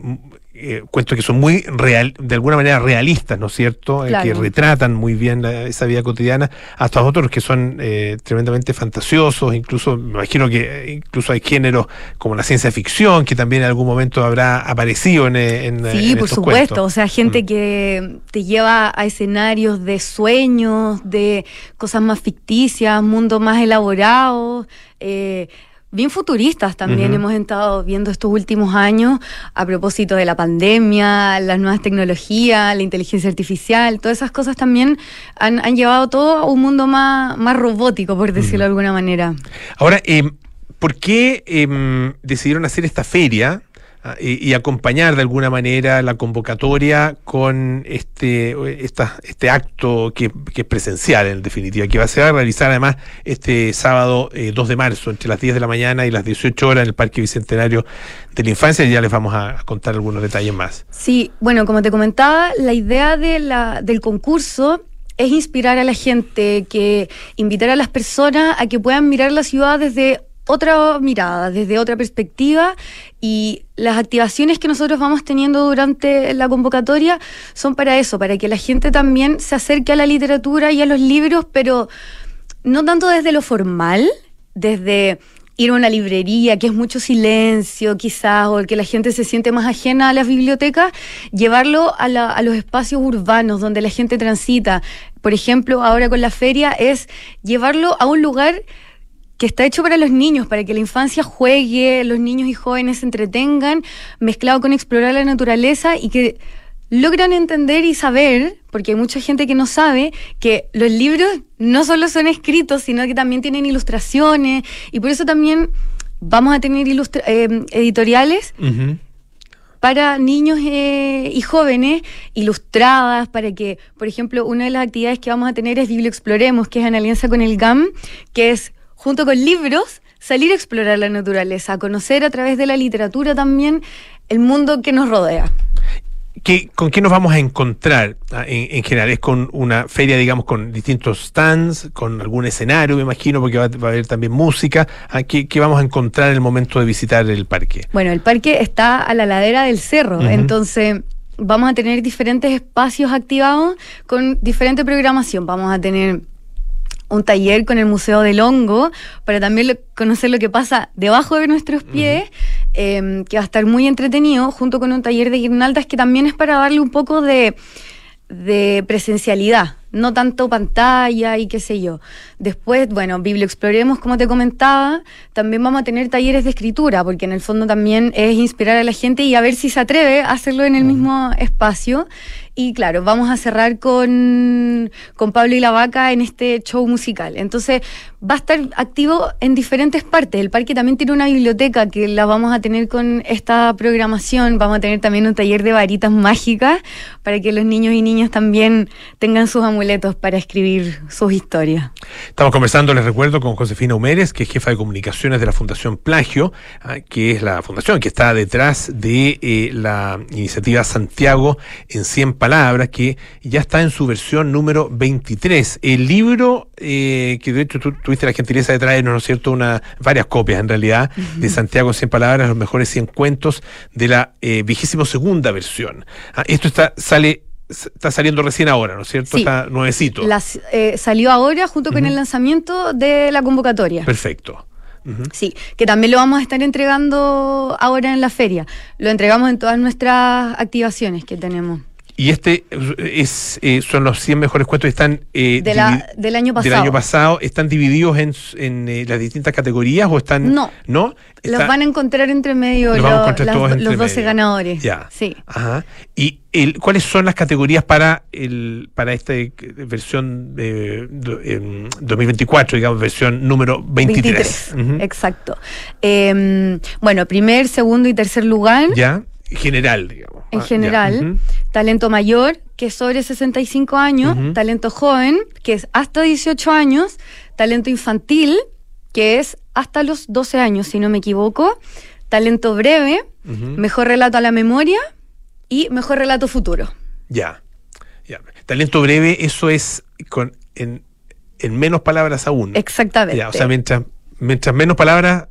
eh, cuentos que son muy real, de alguna manera realistas, ¿no es cierto? Eh, que retratan muy bien esa vida cotidiana, hasta otros que son eh, tremendamente fantasiosos, incluso, me imagino que incluso hay géneros como la ciencia ficción, que también en algún momento habrá aparecido en, en Sí, por supuesto, o sea, gente mm. que te lleva a escenarios de sueños, de cosas más ficticias, mundos más elaborados. Eh, bien futuristas también hemos estado viendo estos últimos años a propósito de la pandemia, las nuevas tecnologías, la inteligencia artificial, todas esas cosas también han, llevado todo a un mundo más, más robótico, por decirlo de alguna manera. Ahora, eh, ¿por qué em, decidieron hacer esta feria? Ah, y, acompañar de alguna manera la convocatoria con este, este acto que, es presencial en definitiva, que va a ser a realizar además este sábado 2 eh, de marzo entre las 10 de la mañana y las 18 horas en el Parque Bicentenario de la Infancia ya les vamos a contar algunos detalles más. Sí, bueno, como te comentaba, la idea de la, del concurso es inspirar a la gente, que invitar a las personas a que puedan mirar la ciudad desde otra mirada, desde otra perspectiva y las activaciones que nosotros vamos teniendo durante la convocatoria son para eso, para que la gente también se acerque a la literatura y a los libros, pero no tanto desde lo formal, desde ir a una librería, que es mucho silencio quizás, o que la gente se siente más ajena a las bibliotecas, llevarlo a, a, los espacios urbanos donde la gente transita. Por ejemplo, ahora con la feria es llevarlo a un lugar que está hecho para los niños, para que la infancia juegue, los niños y jóvenes se entretengan, mezclado con explorar la naturaleza y que logran entender y saber, porque hay mucha gente que no sabe, que los libros no solo son escritos, sino que también tienen ilustraciones y por eso también vamos a tener eh, editoriales. para niños eh, y jóvenes ilustradas, para que, por ejemplo, una de las actividades que vamos a tener es Exploremos, que es en alianza con el GAM, que es junto con libros, salir a explorar la naturaleza, a conocer a través de la literatura también el mundo que nos rodea. ¿Qué, ¿Con qué nos vamos a encontrar ah, en, general? ¿Es con una feria, digamos, con distintos stands, con algún escenario, me imagino, porque va, a haber también música? Ah, ¿Qué, ¿Qué, vamos a encontrar en el momento de visitar el parque? Bueno, el parque está a la ladera del cerro, entonces vamos a tener diferentes espacios activados con diferente programación. Vamos a tener un taller con el Museo del Hongo para también conocer lo que pasa debajo de nuestros pies, em, que va a estar muy entretenido, junto con un taller de guirnaldas que también es para darle un poco de, de presencialidad, no tanto pantalla y qué sé yo. Después, bueno, Exploremos, como te comentaba, también vamos a tener talleres de escritura, porque en el fondo también es inspirar a la gente y a ver si se atreve a hacerlo en el mismo espacio. Y claro, vamos a cerrar con, con Pablo y la Vaca en este show musical. Entonces, va a estar activo en diferentes partes. El parque también tiene una biblioteca que la vamos a tener con esta programación. Vamos a tener también un taller de varitas mágicas para que los niños y niñas también tengan sus amuletos para escribir sus historias. Estamos conversando, les recuerdo, con Josefina Humérez, que es jefa de comunicaciones de la Fundación Plagio, ah, que es la fundación que está detrás de eh, la iniciativa Santiago en 100 palabras, que ya está en su versión número 23. El libro, eh, que de hecho tú tuviste la gentileza de traernos, ¿no es cierto?, una, varias copias en realidad, de Santiago en 100 palabras, los mejores 100 cuentos de la eh, vigésimo segunda versión. Ah, esto está, sale está saliendo recién ahora, ¿no es cierto? Está nuevecito. Eh, salió ahora junto con el lanzamiento de la convocatoria. Perfecto. Sí, que también lo vamos a estar entregando ahora en la feria. Lo entregamos en todas nuestras activaciones que tenemos. Y este es, eh, son los 100 mejores cuentos que están eh, De la- del año del pasado. año pasado. ¿Están divididos en, en, eh, las distintas categorías o están...? No. ¿No? Los van a encontrar entre medio Los lo- vamos a encontrar las- entre los 12 medio. ganadores. Ya. Sí. Ajá. ¿Y el, cuáles son las categorías para el para esta eh, versión eh, do- em, 2024, digamos, versión número 23? 23, Ujú. Exacto. Eh, bueno, primer, segundo y tercer lugar. Ya, general, digamos. En Ah, general, talento mayor, que es sobre 65 años, Ujú. talento joven, que es hasta 18 años, talento infantil, que es hasta los 12 años, si no me equivoco, talento breve, mejor relato a la memoria y mejor relato futuro. Ya, ya. Talento breve, eso es con en, en menos palabras aún. Exactamente. Ya, o sea, mientras, mientras menos palabras,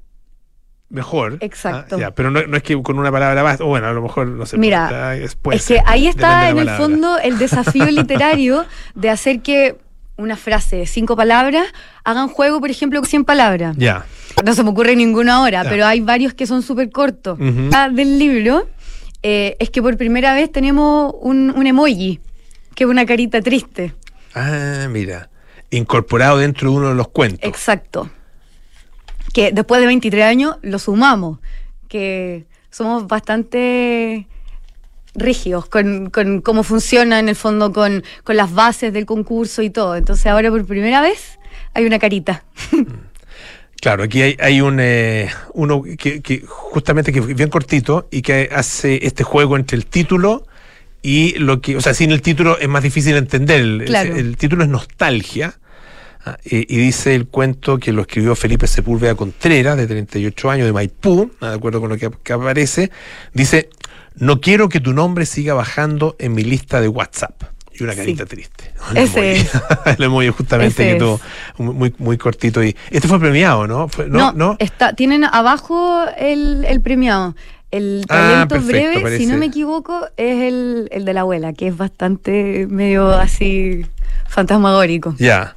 mejor. Exacto. Ah, ya, pero no, no es que con una palabra más, o bueno, a lo mejor, no sé. Mira, ah, es, puede es que ahí está en el fondo el desafío literario de hacer que una frase de cinco palabras hagan juego, por ejemplo, con 100 palabras. Ya. No se me ocurre ninguno ahora, Ya. pero hay varios que son súper cortos. Del libro eh, es que por primera vez tenemos un, un emoji, que es una carita triste. Ah, mira. Incorporado dentro de uno de los cuentos. Exacto. Que después de 23 años lo sumamos, que somos bastante rígidos con, con cómo funciona en el fondo con, con las bases del concurso y todo. Entonces ahora por primera vez hay una carita. Claro, aquí hay, hay un eh, uno que, que justamente que es bien cortito y que hace este juego entre el título y lo que, o sea, sin el título es más difícil entender. El, Claro. el título es Nostalgia. Ah, eh, y dice el cuento que lo escribió Felipe Sepúlveda Contreras, de 38 años, de Maipú, ah, de acuerdo con lo que, que aparece. Dice: No quiero que tu nombre siga bajando en mi lista de WhatsApp. Y una Sí. carita triste. Ese emoji. El emoji justamente Ese que tuvo muy, muy cortito. y Este fue premiado, ¿no? Fue- no, no. Está, tienen abajo el, el premiado. El Ah, talento perfecto, breve, si no me equivoco, es el, el de la abuela, que es bastante medio así fantasmagórico. Ya.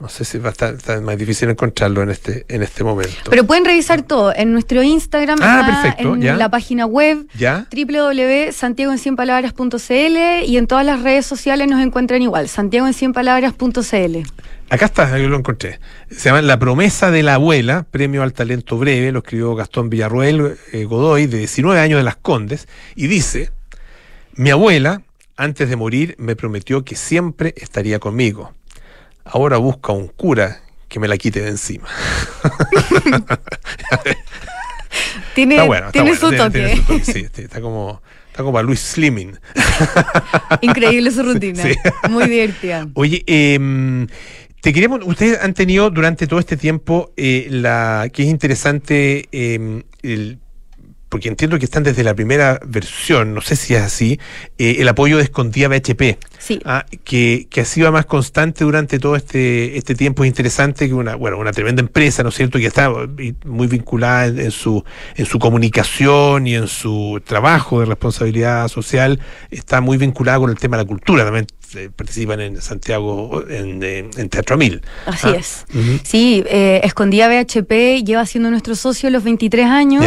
No sé si va a estar, está más difícil encontrarlo en este, en este momento. Pero pueden revisar todo en nuestro Instagram, Ah, está perfecto, en ya. la página web ¿Ya? www.santiagoencienpalabras.cl y en todas las redes sociales nos encuentran igual, santiagoencienpalabras.cl. Acá está, yo lo encontré. Se llama La promesa de la abuela, premio al talento breve, lo escribió Gastón Villarruel eh, Godoy, de 19 años de Las Condes, y dice, mi abuela, antes de morir, me prometió que siempre estaría conmigo. Ahora busca un cura que me la quite de encima. Tiene, Está bueno, está bueno, su tiene- toque. tiene su toque, sí, está como, está como a Luis Slimming. Increíble su rutina. Sí. Muy divertida. Oye, eh, te queremos, ustedes han tenido durante todo este tiempo eh, la que es interesante eh, el porque entiendo que están desde la primera versión, no sé si es así, eh, el apoyo de Escondida BHP, Sí. ah, que, que ha sido más constante durante todo este, este tiempo. Es interesante que una, bueno, una tremenda empresa, ¿no es cierto?, que está eh, muy vinculada en, en su, en su comunicación y en su trabajo de responsabilidad social, está muy vinculada con el tema de la cultura. También eh, participan en Santiago, en, en- Teatro Mil. Así Ah, es. Sí, eh, Escondida BHP lleva siendo nuestro socio los 23 años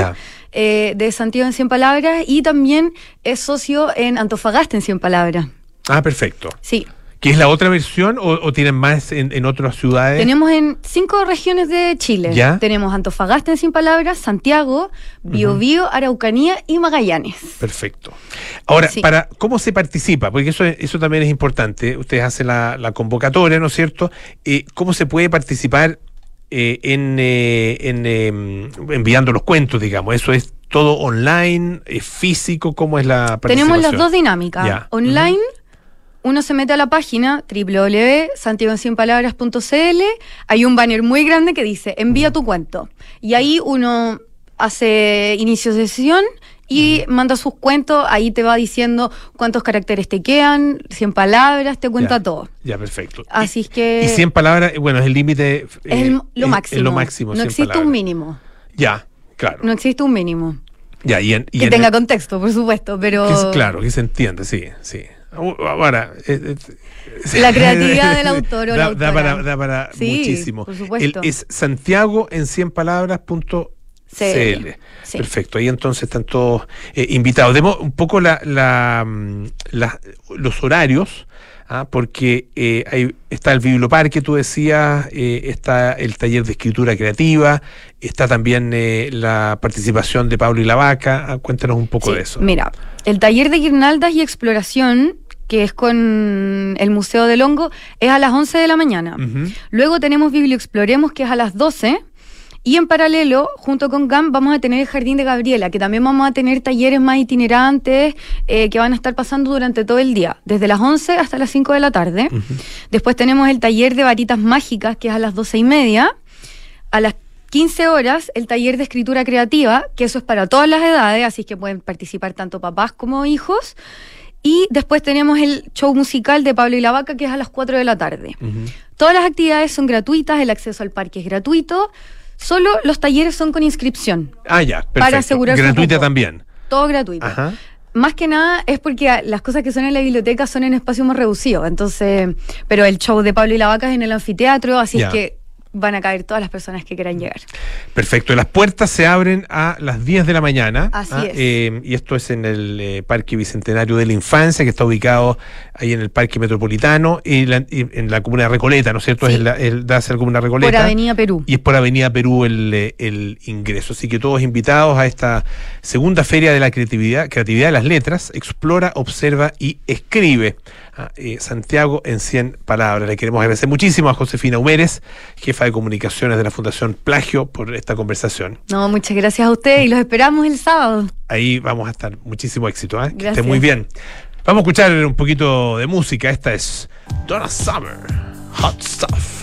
eh, de Santiago en 100 Palabras y también es socio en Antofagasta en 100 Palabras. Ah, perfecto. Sí. ¿Qué es la otra versión o, o tienen más en, en otras ciudades? Tenemos en cinco regiones de Chile. Ya. Tenemos Antofagasta en 100 Palabras, Santiago, Biobío, Araucanía y Magallanes. Perfecto. Ahora, Sí. para ¿cómo se participa? Porque eso, es- eso también es importante. Ustedes hacen la, la convocatoria, ¿no es cierto? Eh, ¿Cómo se puede participar eh, en, eh, en, eh, enviando los cuentos, digamos? ¿Eso es todo online, es físico? ¿Cómo es la participación? Tenemos las dos dinámicas. Ya. Online, uno se mete a la página www.santiagoencienpalabras.cl, hay un banner muy grande que dice envía tu cuento. Y ahí uno hace inicio de sesión y manda sus cuentos, ahí te va diciendo cuántos caracteres te quedan, 100 palabras, te cuenta Ya, todo. Ya, perfecto. Así es que Y 100 palabras, eh, bueno, es el límite. es eh, lo es- máximo. Es lo máximo. No 100 existe palabras. un mínimo. Ya, claro. No existe un mínimo. Ya, y en- y que en- tenga contexto, por supuesto, pero... que es- claro, que se entiende, sí, sí. Uh, Ahora, eh, eh, La creatividad del autor o la da, para, da para Sí, muchísimo. por supuesto. El- es Santiago en 100 palabras punto CL. Sí. Perfecto, ahí entonces están todos eh, invitados. Demos un poco la, la, mm, la- los horarios, ¿ah? porque eh, ahí está el biblioparque, tú decías, eh, está el taller de escritura creativa, está también eh, la participación de Pablo y la Vaca. Ah, Cuéntanos un poco Sí, de eso. Mira, el taller de guirnaldas y exploración, que es con el Museo del Hongo, es a las 11 de la mañana. Luego tenemos Biblioexploremos, que es a las 12. Y en paralelo, junto con GAM, vamos a tener el Jardín de Gabriela, que también vamos a tener talleres más itinerantes eh, que van a estar pasando durante todo el día, desde las 11 hasta las 5 de la tarde. Después tenemos el taller de varitas mágicas, que es a las 12 y media. A las 15 horas, el taller de escritura creativa, que eso es para todas las edades, así que pueden participar tanto papás como hijos. Y después tenemos el show musical de Pablo y la Vaca, que es a las 4 de la tarde. Todas las actividades son gratuitas, el acceso al parque es gratuito, solo los talleres son con inscripción, Ah, ya, perfecto. Para asegurarse un Gratuita también. todo gratuito. Ajá. Más que nada es porque las cosas que son en la biblioteca son en espacios más reducidos, entonces, pero el show de Pablo y la Vaca es en el anfiteatro, así Ya. es que van a caer todas las personas que quieran llegar. Perfecto. Las puertas se abren a las 10 de la mañana. Así es. Eh, y esto es en el eh, Parque Bicentenario de la Infancia, que está ubicado ahí en el Parque Metropolitano, y, la- y en la comuna de Recoleta, ¿no es cierto? Sí. Es la, el, da hacia la comuna Recoleta. Por Avenida Perú. Y es por Avenida Perú el, eh, el ingreso. Así que todos invitados a esta segunda feria de la creatividad, creatividad de las letras. Explora, observa y escribe. Eh, Santiago en 100 palabras. Le queremos agradecer muchísimo a Josefina Humérez, jefa de comunicaciones de la Fundación Plagio, por esta conversación. No, muchas gracias a ustedes y los esperamos el sábado. Ahí vamos a estar. Muchísimo éxito. ¿eh? Que esté muy bien. Vamos a escuchar un poquito de música. Esta es Donna Summer, Hot Stuff.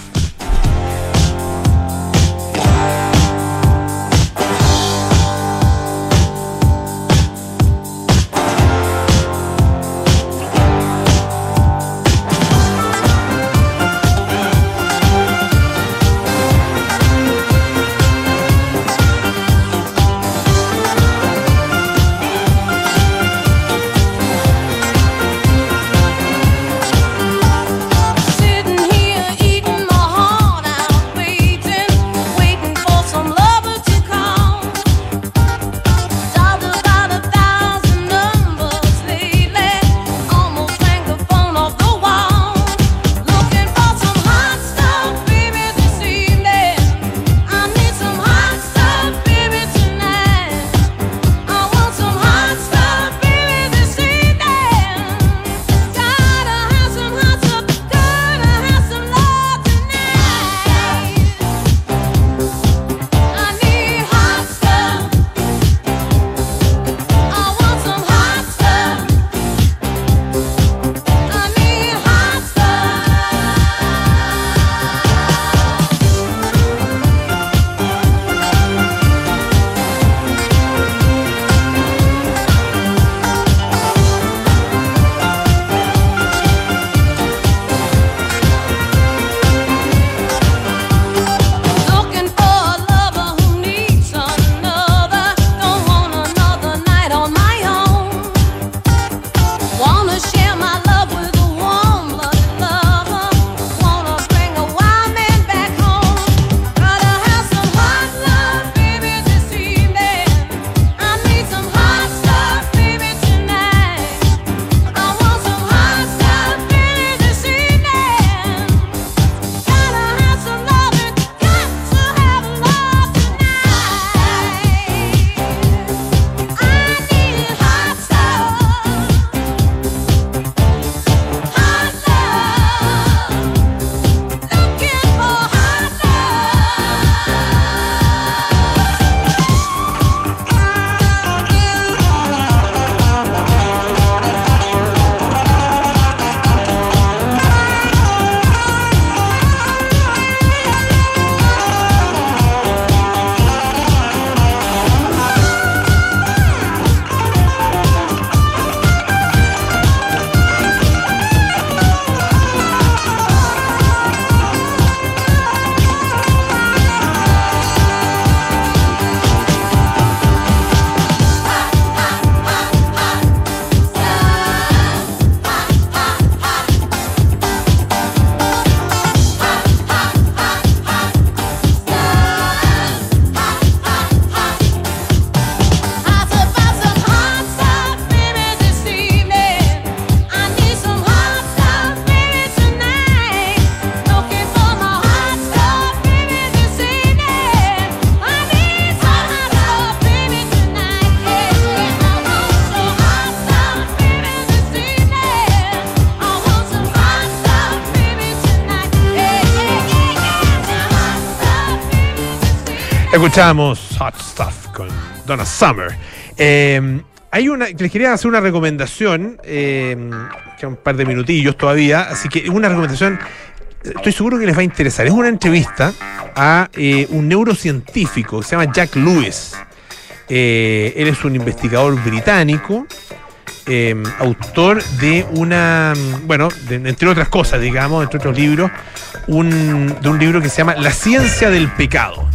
Escuchamos Hot Stuff con Donna Summer. Eh, hay una, les quería hacer una recomendación, eh, que un par de minutillos todavía, así que una recomendación, estoy seguro que les va a interesar. Es una entrevista a eh, un neurocientífico que se llama Jack Lewis. Eh, él es un investigador británico, eh, autor de una, bueno, entre otras cosas, digamos, entre otros libros, de un libro que se llama La ciencia del pecado.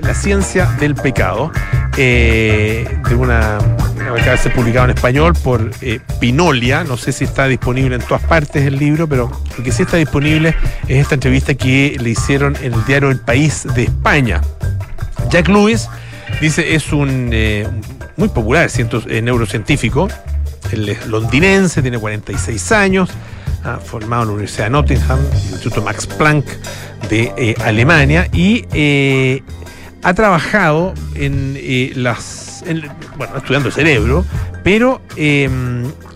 La ciencia del pecado, eh, de una, una que ser publicado en español por eh, Pinolia. No sé si está disponible en todas partes el libro, pero lo que sí está disponible es esta entrevista que le hicieron en el diario El País de España. Jack Lewis dice es un eh, muy popular ciento- neurocientífico. Él es londinense, tiene 46 años, formado en la Universidad de Nottingham, el Instituto Max Planck de Alemania y ha trabajado en eh, las. en- bueno, estudiando cerebro, pero eh,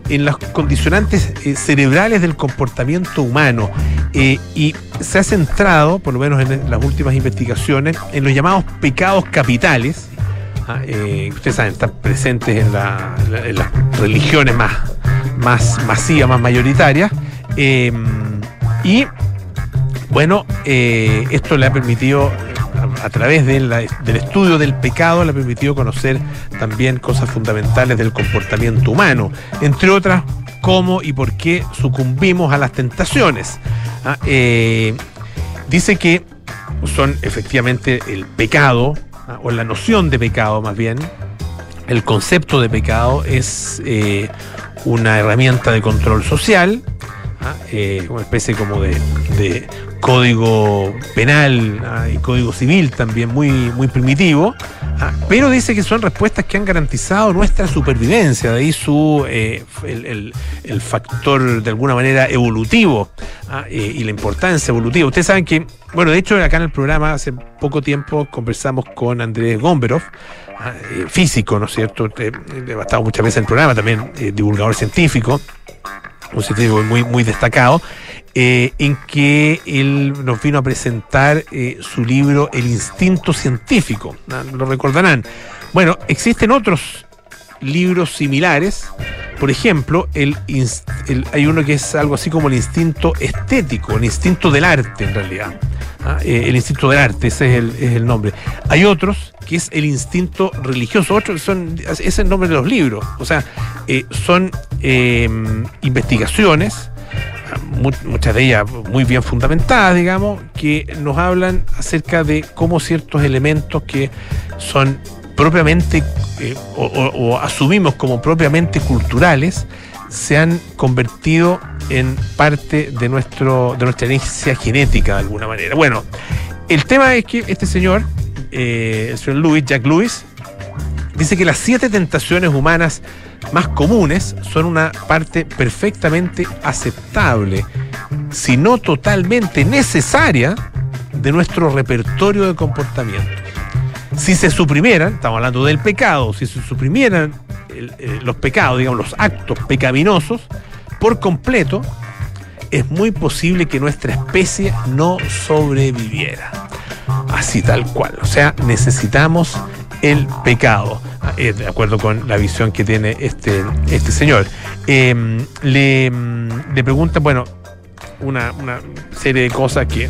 en las condicionantes eh, cerebrales del comportamiento humano. eh, y se ha centrado, por lo menos en las últimas investigaciones, en los llamados pecados capitales. ah, ustedes saben, están presentes en, la- la- en las religiones más, más masivas, más mayoritarias. eh, y bueno, esto le ha permitido, a, través del estudio del pecado, le ha permitido conocer también cosas fundamentales del comportamiento humano, entre otras, cómo y por qué sucumbimos a las tentaciones. Ah, eh, dice que son efectivamente el pecado, ah, o la noción de pecado más bien, el concepto de pecado es eh, una herramienta de control social. Eh, una especie como de, de código penal ¿ah? y código civil también muy, muy primitivo, ¿ah? pero dice que son respuestas que han garantizado nuestra supervivencia, de ahí su, eh, el, el- el factor de alguna manera evolutivo ¿ah? eh, y la importancia evolutiva. Ustedes saben que, bueno, de hecho acá en el programa hace poco tiempo conversamos con Andrés Gomberov, ah, eh, físico, ¿no es cierto? Eh, eh, ha estado muchas veces en el programa, también divulgador científico un científico muy, muy destacado, eh, en que él nos vino a presentar eh, su libro El instinto científico. Lo recordarán. Bueno, existen otros libros similares. Por ejemplo, hay uno que es algo así como el instinto estético, el instinto del arte en realidad. Ah, eh, el instinto del arte, ese es el, es el nombre. Hay otros que es el instinto religioso, otros son, es el nombre de los libros. O sea, eh, son eh, investigaciones, ah, mu- muchas de ellas muy bien fundamentadas, digamos, que nos hablan acerca de cómo ciertos elementos que son propiamente eh, o asumimos como propiamente culturales se han convertido en parte de nuestro de nuestra herencia genética de alguna manera. Bueno, el tema es que este señor, eh, el señor Lewis, Jack Lewis, dice que las siete tentaciones humanas más comunes son una parte perfectamente aceptable, si no totalmente necesaria, de nuestro repertorio de comportamiento. Si se suprimieran, estamos hablando del pecado, si se suprimieran eh, los pecados, digamos, los actos pecaminosos, por completo, es muy posible que nuestra especie no sobreviviera. Así tal cual. O sea, necesitamos el pecado. Ah, eh, De acuerdo con la visión que tiene este, este señor. Eh, le, mm, le pregunta, bueno, una, una serie de cosas que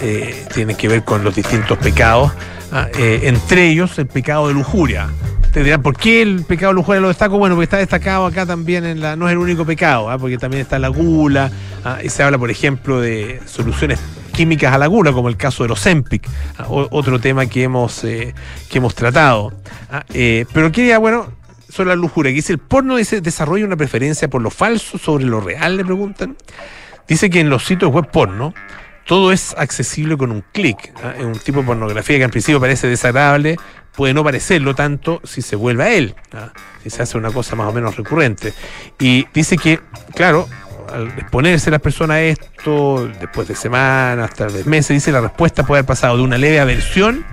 eh, tienen que ver con los distintos pecados. Ah, eh, entre ellos, el pecado de lujuria. Ustedes dirán, ¿por qué el pecado de lujuria lo destaco? Bueno, porque está destacado acá también en la. No es el único pecado, ah, porque también está la gula. ah, y se habla, por ejemplo, de soluciones químicas a la gula, como el caso de los ah, otro tema que hemos, eh, que hemos tratado. eh, pero quería, bueno, sobre la lujuria, que dice, el porno dice, desarrolla una preferencia por lo falso sobre lo real, le preguntan. Dice que en los sitios web porno todo es accesible con un clic. ¿ah? Es un tipo de pornografía que al principio parece desagradable, puede no parecerlo tanto si se vuelve a él, ¿ah? si se hace una cosa más o menos recurrente. Y dice que, claro, al exponerse las personas a esto, después de semanas, tal vez meses, dice la respuesta puede haber pasado de una leve aversión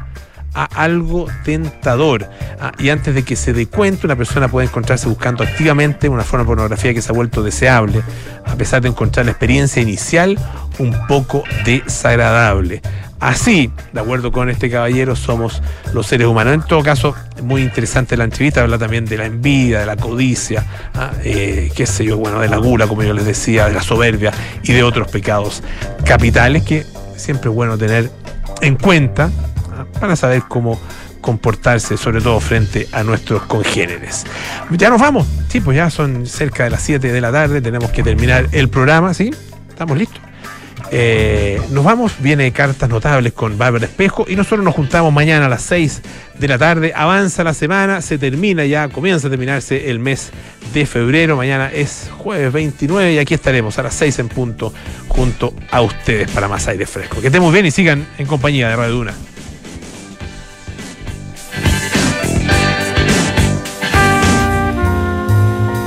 a algo tentador. Ah, y antes de que se dé cuenta, una persona puede encontrarse buscando activamente una forma de pornografía que se ha vuelto deseable, a pesar de encontrar la experiencia inicial un poco desagradable. Así, de acuerdo con este caballero, somos los seres humanos. En todo caso, muy interesante la entrevista, habla también de la envidia, de la codicia, ah, eh, qué sé yo, bueno, de la gula, como yo les decía, de la soberbia y de otros pecados capitales que siempre es bueno tener en cuenta para saber cómo comportarse, sobre todo frente a nuestros congéneres. Ya nos vamos, sí, pues ya son cerca de las 7 de la tarde, tenemos que terminar el programa, ¿sí? Estamos listos. Eh, nos vamos, viene Cartas Notables con Bárbara Espejo y nosotros nos juntamos mañana a las 6 de la tarde. Avanza la semana, se termina ya, comienza a terminarse el mes de febrero. Mañana es jueves 29 y aquí estaremos a las 6 en punto junto a ustedes para más aire fresco. Que estén muy bien y sigan en compañía de Radio Duna.